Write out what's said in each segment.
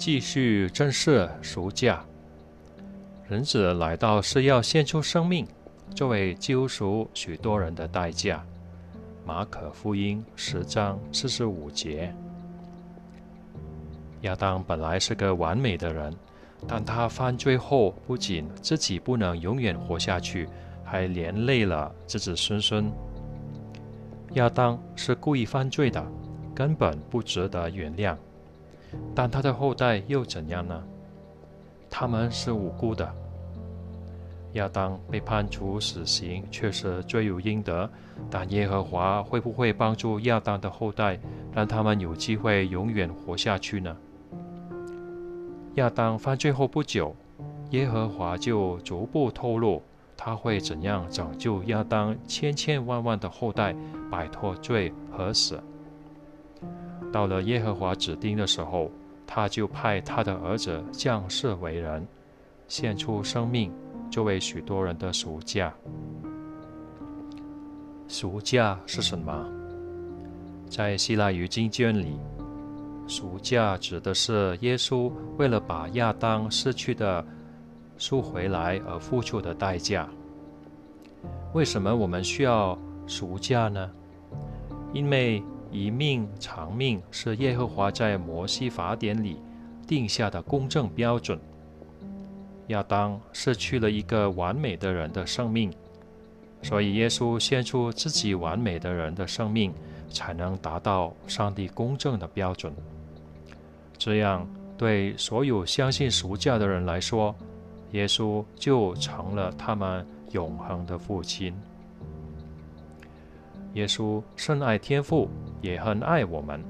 继续正式赎价。人子来到是要献出生命，作为救赎许多人的代价。马可福音十章四十五节。亚当本来是个完美的人，但他犯罪后，不仅自己不能永远活下去，还连累了子子孙孙。亚当是故意犯罪的，根本不值得原谅。但他的后代又怎样呢？他们是无辜的。亚当被判处死刑，确实罪有应得。但耶和华会不会帮助亚当的后代，让他们有机会永远活下去呢？亚当犯罪后不久，耶和华就逐步透露他会怎样拯救亚当千千万万的后代摆脱罪和死。到了耶和华指定的时候，他就派他的儿子降世为人，献出生命，作为许多人的赎价。赎价是什么？在希腊语经卷里，赎价指的是耶稣为了把亚当失去的赎回来而付出的代价。为什么我们需要赎价呢？因为一命偿命是耶和华在摩西法典里定下的公正标准。亚当失去了一个完美的人的生命，所以耶稣献出自己完美的人的生命，才能达到上帝公正的标准。这样，对所有相信赎价的人来说，耶稣就成了他们永恒的父亲。耶稣深爱天父，也很爱我们，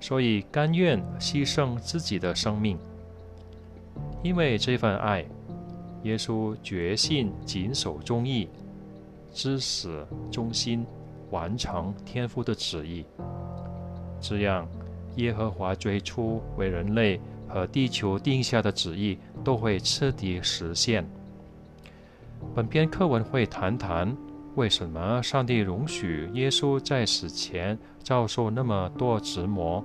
所以甘愿牺牲自己的生命。因为这份爱，耶稣决心谨守忠义，至死忠心，完成天父的旨意。这样，耶和华最初为人类和地球定下的旨意都会彻底实现。本篇课文会谈谈。为什么上帝容许耶稣在死前遭受那么多折磨？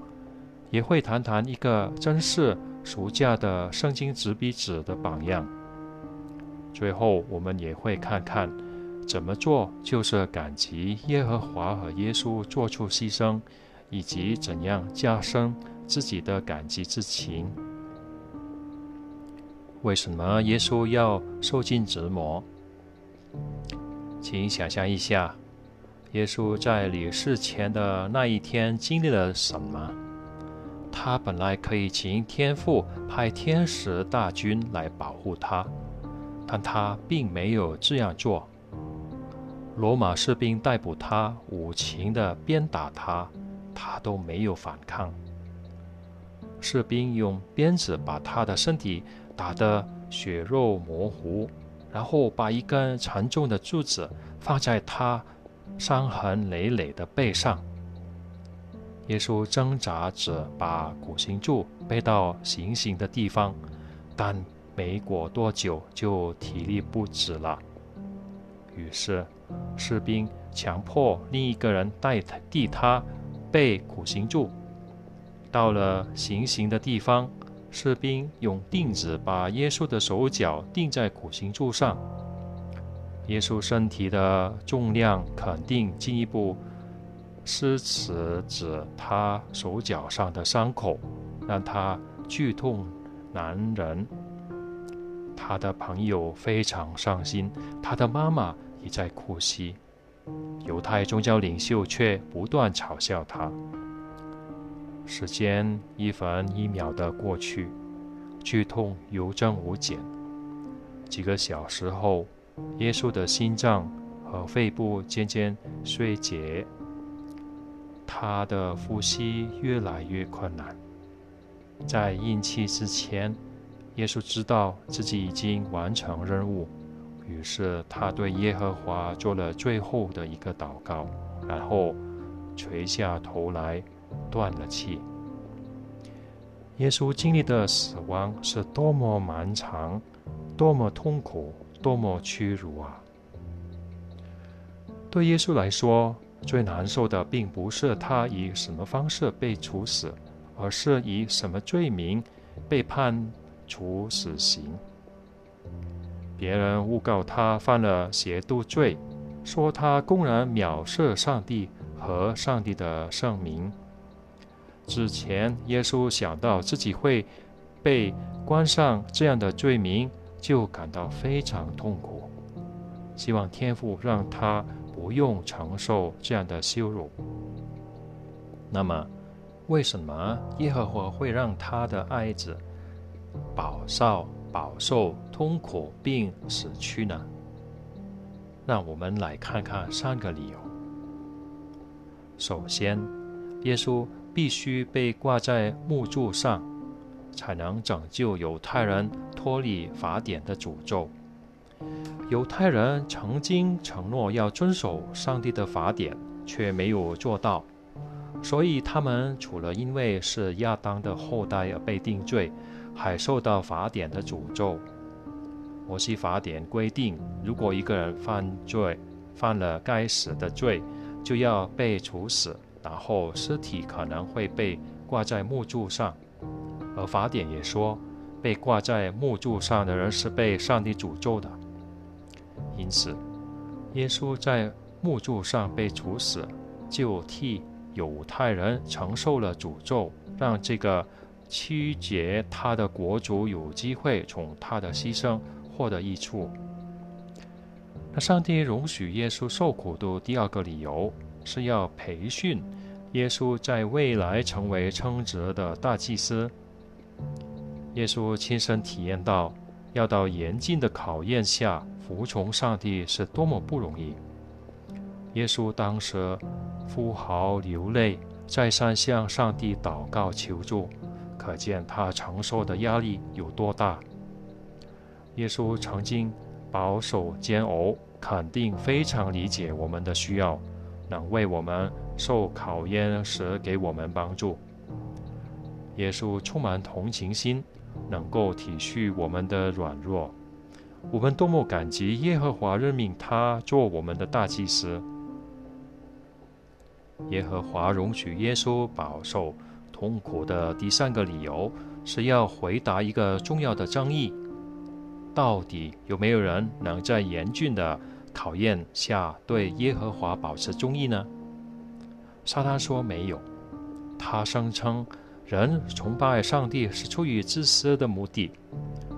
也会谈谈一个真是俗价的圣经执笔者的榜样。最后，我们也会看看怎么做就是感激耶和华和耶稣做出牺牲，以及怎样加深自己的感激之情。为什么耶稣要受尽折磨？请想象一下，耶稣在离世前的那一天经历了什么？他本来可以请天父派天使大军来保护他，但他并没有这样做。罗马士兵逮捕他，无情地鞭打他，他都没有反抗。士兵用鞭子把他的身体打得血肉模糊。然后把一根沉重的柱子放在他伤痕累累的背上。耶稣挣扎着把苦行柱背到行刑的地方，但没过多久就体力不支了。于是士兵强迫另一个人代替他背苦行柱。到了行刑的地方。士兵用钉子把耶稣的手脚钉在苦行柱上。耶稣身体的重量肯定进一步施持着他手脚上的伤口，让他剧痛难忍。他的朋友非常伤心，他的妈妈也在哭泣。犹太宗教领袖却不断嘲笑他。时间一分一秒的过去，剧痛有增无减。几个小时后，耶稣的心脏和肺部渐渐衰竭，他的呼吸越来越困难。在咽气之前，耶稣知道自己已经完成任务，于是他对耶和华做了最后的一个祷告，然后垂下头来。断了气。耶稣经历的死亡是多么漫长，多么痛苦，多么屈辱啊！对耶稣来说，最难受的并不是他以什么方式被处死，而是以什么罪名被判处死刑。别人诬告他犯了邪妒罪，说他公然藐视上帝和上帝的圣名。之前，耶稣想到自己会被关上这样的罪名，就感到非常痛苦，希望天父让他不用承受这样的羞辱。那么，为什么耶和华会让他的爱子饱受饱受痛苦并死去呢？让我们来看看三个理由。首先，耶稣。必须被挂在木柱上，才能拯救犹太人脱离法典的诅咒。犹太人曾经承诺要遵守上帝的法典，却没有做到，所以他们除了因为是亚当的后代而被定罪，还受到法典的诅咒。摩西法典规定，如果一个人犯罪，犯了该死的罪，就要被处死。然后尸体可能会被挂在木柱上，而法典也说，被挂在木柱上的人是被上帝诅咒的。因此，耶稣在木柱上被处死，就替犹太人承受了诅咒，让这个曲解他的国主有机会从他的牺牲获得益处。那上帝容许耶稣受苦的第二个理由是要培训。耶稣在未来成为称职的大祭司。耶稣亲身体验到，要到严峻的考验下服从上帝是多么不容易。耶稣当时呼号流泪，再三向上帝祷告求助，可见他承受的压力有多大。耶稣曾经饱受煎熬，肯定非常理解我们的需要。能为我们受考验时给我们帮助。耶稣充满同情心，能够体恤我们的软弱。我们多么感激耶和华任命他做我们的大祭司。耶和华容许耶稣饱受痛苦的第三个理由，是要回答一个重要的争议：到底有没有人能在严峻的？考验下对耶和华保持忠义呢？撒旦说没有，他声称人崇拜上帝是出于自私的目的，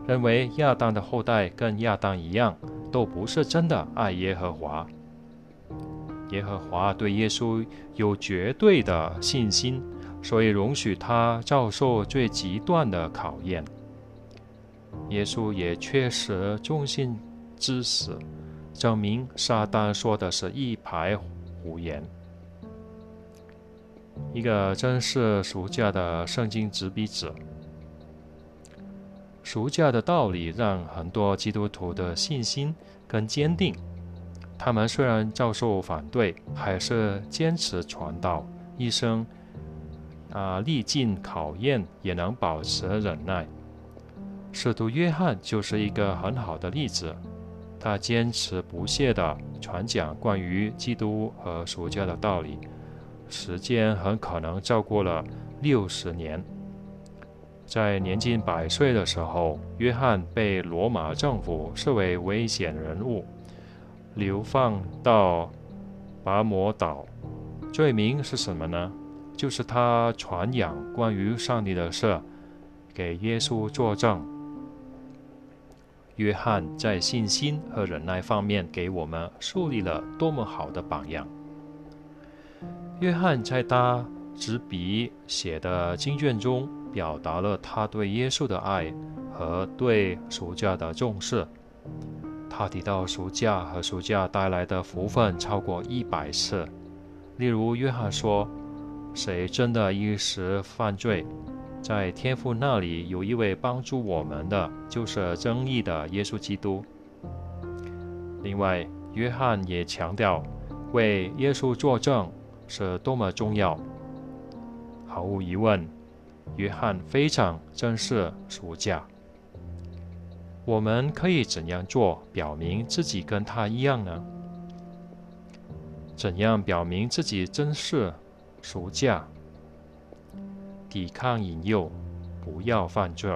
认为亚当的后代跟亚当一样，都不是真的爱耶和华。耶和华对耶稣有绝对的信心，所以容许他遭受最极端的考验。耶稣也确实忠心至死。证明撒旦说的是一排胡言。一个真是暑假的圣经执笔者，暑假的道理让很多基督徒的信心更坚定。他们虽然遭受反对，还是坚持传道，一生啊历尽考验也能保持忍耐。使徒约翰就是一个很好的例子。他坚持不懈地传讲关于基督和属教的道理，时间很可能超过了六十年。在年近百岁的时候，约翰被罗马政府视为危险人物，流放到拔摩岛。罪名是什么呢？就是他传扬关于上帝的事，给耶稣作证。约翰在信心和忍耐方面给我们树立了多么好的榜样！约翰在他执笔写的经卷中，表达了他对耶稣的爱和对暑假的重视。他提到暑假和暑假带来的福分超过一百次。例如，约翰说：“谁真的一时犯罪？”在天父那里有一位帮助我们的，就是正义的耶稣基督。另外，约翰也强调，为耶稣作证是多么重要。毫无疑问，约翰非常珍视暑假。我们可以怎样做，表明自己跟他一样呢？怎样表明自己珍视暑假？抵抗引诱，不要犯罪。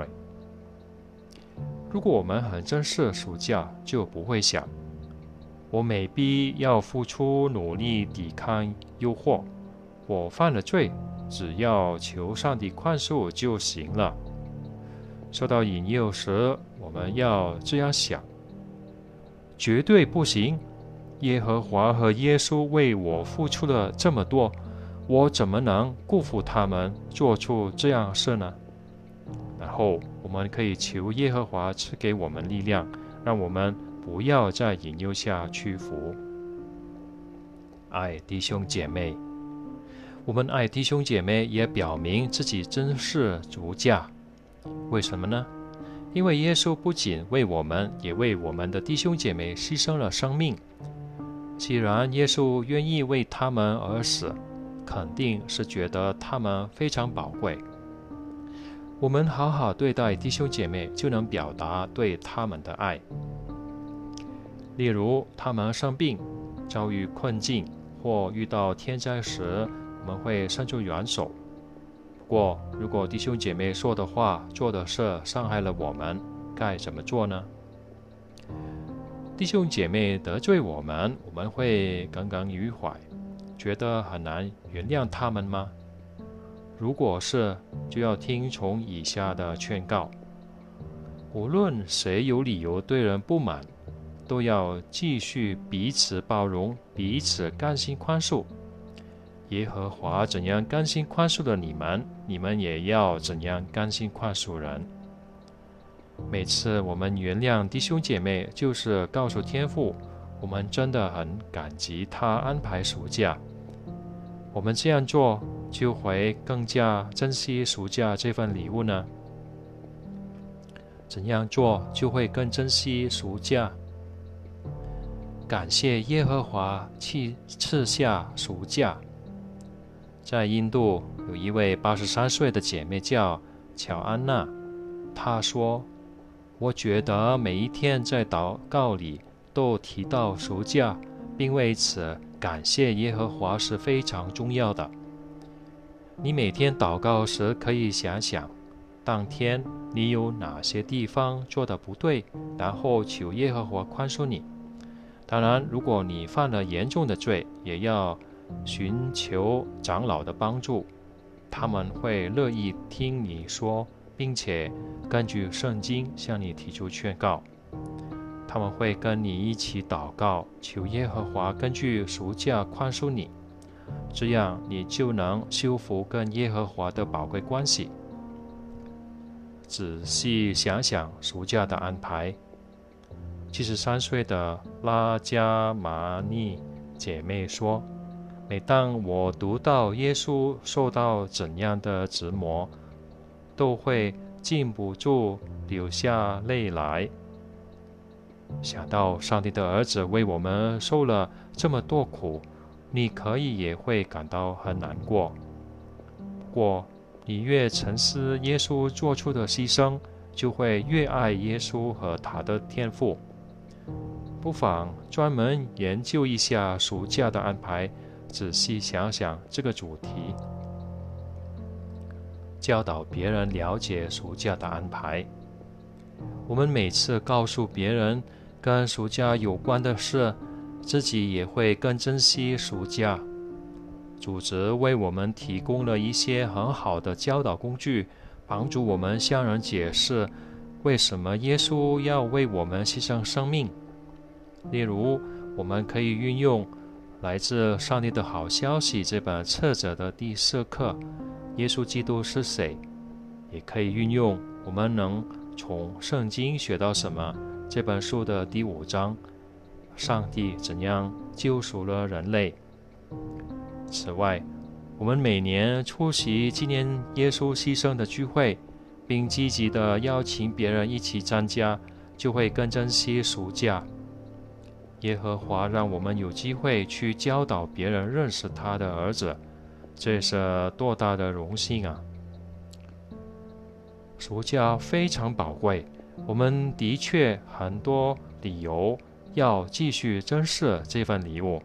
如果我们很珍视暑假，就不会想，我没必要付出努力抵抗诱惑。我犯了罪，只要求上帝宽恕就行了。受到引诱时，我们要这样想：绝对不行！耶和华和耶稣为我付出了这么多，我怎么能辜负他们，做出这样事呢？然后。我们可以求耶和华赐给我们力量，让我们不要在引诱下屈服。爱弟兄姐妹，我们爱弟兄姐妹，也表明自己真是主价。为什么呢？因为耶稣不仅为我们，也为我们的弟兄姐妹牺牲了生命。既然耶稣愿意为他们而死，肯定是觉得他们非常宝贵。我们好好对待弟兄姐妹，就能表达对他们的爱。例如，他们生病、遭遇困境或遇到天灾时，我们会伸出援手。不过，如果弟兄姐妹说的话、做的事伤害了我们，该怎么做呢？弟兄姐妹得罪我们，我们会耿耿于怀，觉得很难原谅他们吗？如果是，就要听从以下的劝告：无论谁有理由对人不满，都要继续彼此包容，彼此甘心宽恕。耶和华怎样甘心宽恕了你们，你们也要怎样甘心宽恕人。每次我们原谅弟兄姐妹，就是告诉天父，我们真的很感激他安排暑假。我们这样做。就会更加珍惜暑假这份礼物呢？怎样做就会更珍惜暑假？感谢耶和华赐赐下暑假。在印度有一位八十三岁的姐妹叫乔安娜，她说：“我觉得每一天在祷告里都提到暑假，并为此感谢耶和华是非常重要的。”你每天祷告时，可以想想当天你有哪些地方做的不对，然后求耶和华宽恕你。当然，如果你犯了严重的罪，也要寻求长老的帮助，他们会乐意听你说，并且根据圣经向你提出劝告。他们会跟你一起祷告，求耶和华根据赎价宽恕你。这样，你就能修复跟耶和华的宝贵关系。仔细想想暑假的安排。七十三岁的拉加玛尼姐妹说：“每当我读到耶稣受到怎样的折磨，都会禁不住流下泪来。想到上帝的儿子为我们受了这么多苦。”你可以也会感到很难过。不过，你越沉思耶稣做出的牺牲，就会越爱耶稣和他的天赋。不妨专门研究一下暑假的安排，仔细想想这个主题，教导别人了解暑假的安排。我们每次告诉别人跟暑假有关的事。自己也会更珍惜暑假。组织为我们提供了一些很好的教导工具，帮助我们向人解释为什么耶稣要为我们牺牲生命。例如，我们可以运用来自《上帝的好消息》这本册子的第四课“耶稣基督是谁”，也可以运用“我们能从圣经学到什么”这本书的第五章。上帝怎样救赎了人类？此外，我们每年出席纪念耶稣牺牲的聚会，并积极地邀请别人一起参加，就会更珍惜暑假。耶和华让我们有机会去教导别人认识他的儿子，这是多大的荣幸啊！暑假非常宝贵，我们的确很多理由。要继续珍视这份礼物，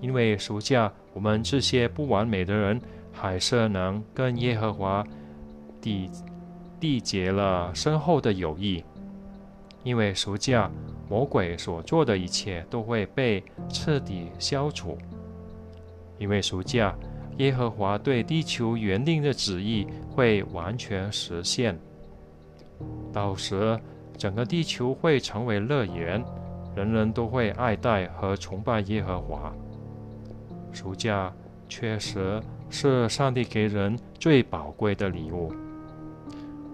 因为暑假我们这些不完美的人，还是能跟耶和华缔缔结了深厚的友谊。因为暑假，魔鬼所做的一切都会被彻底消除。因为暑假，耶和华对地球原定的旨意会完全实现。到时，整个地球会成为乐园，人人都会爱戴和崇拜耶和华。暑假确实是上帝给人最宝贵的礼物。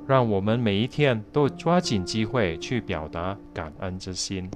让我们每一天都抓紧机会去表达感恩之心。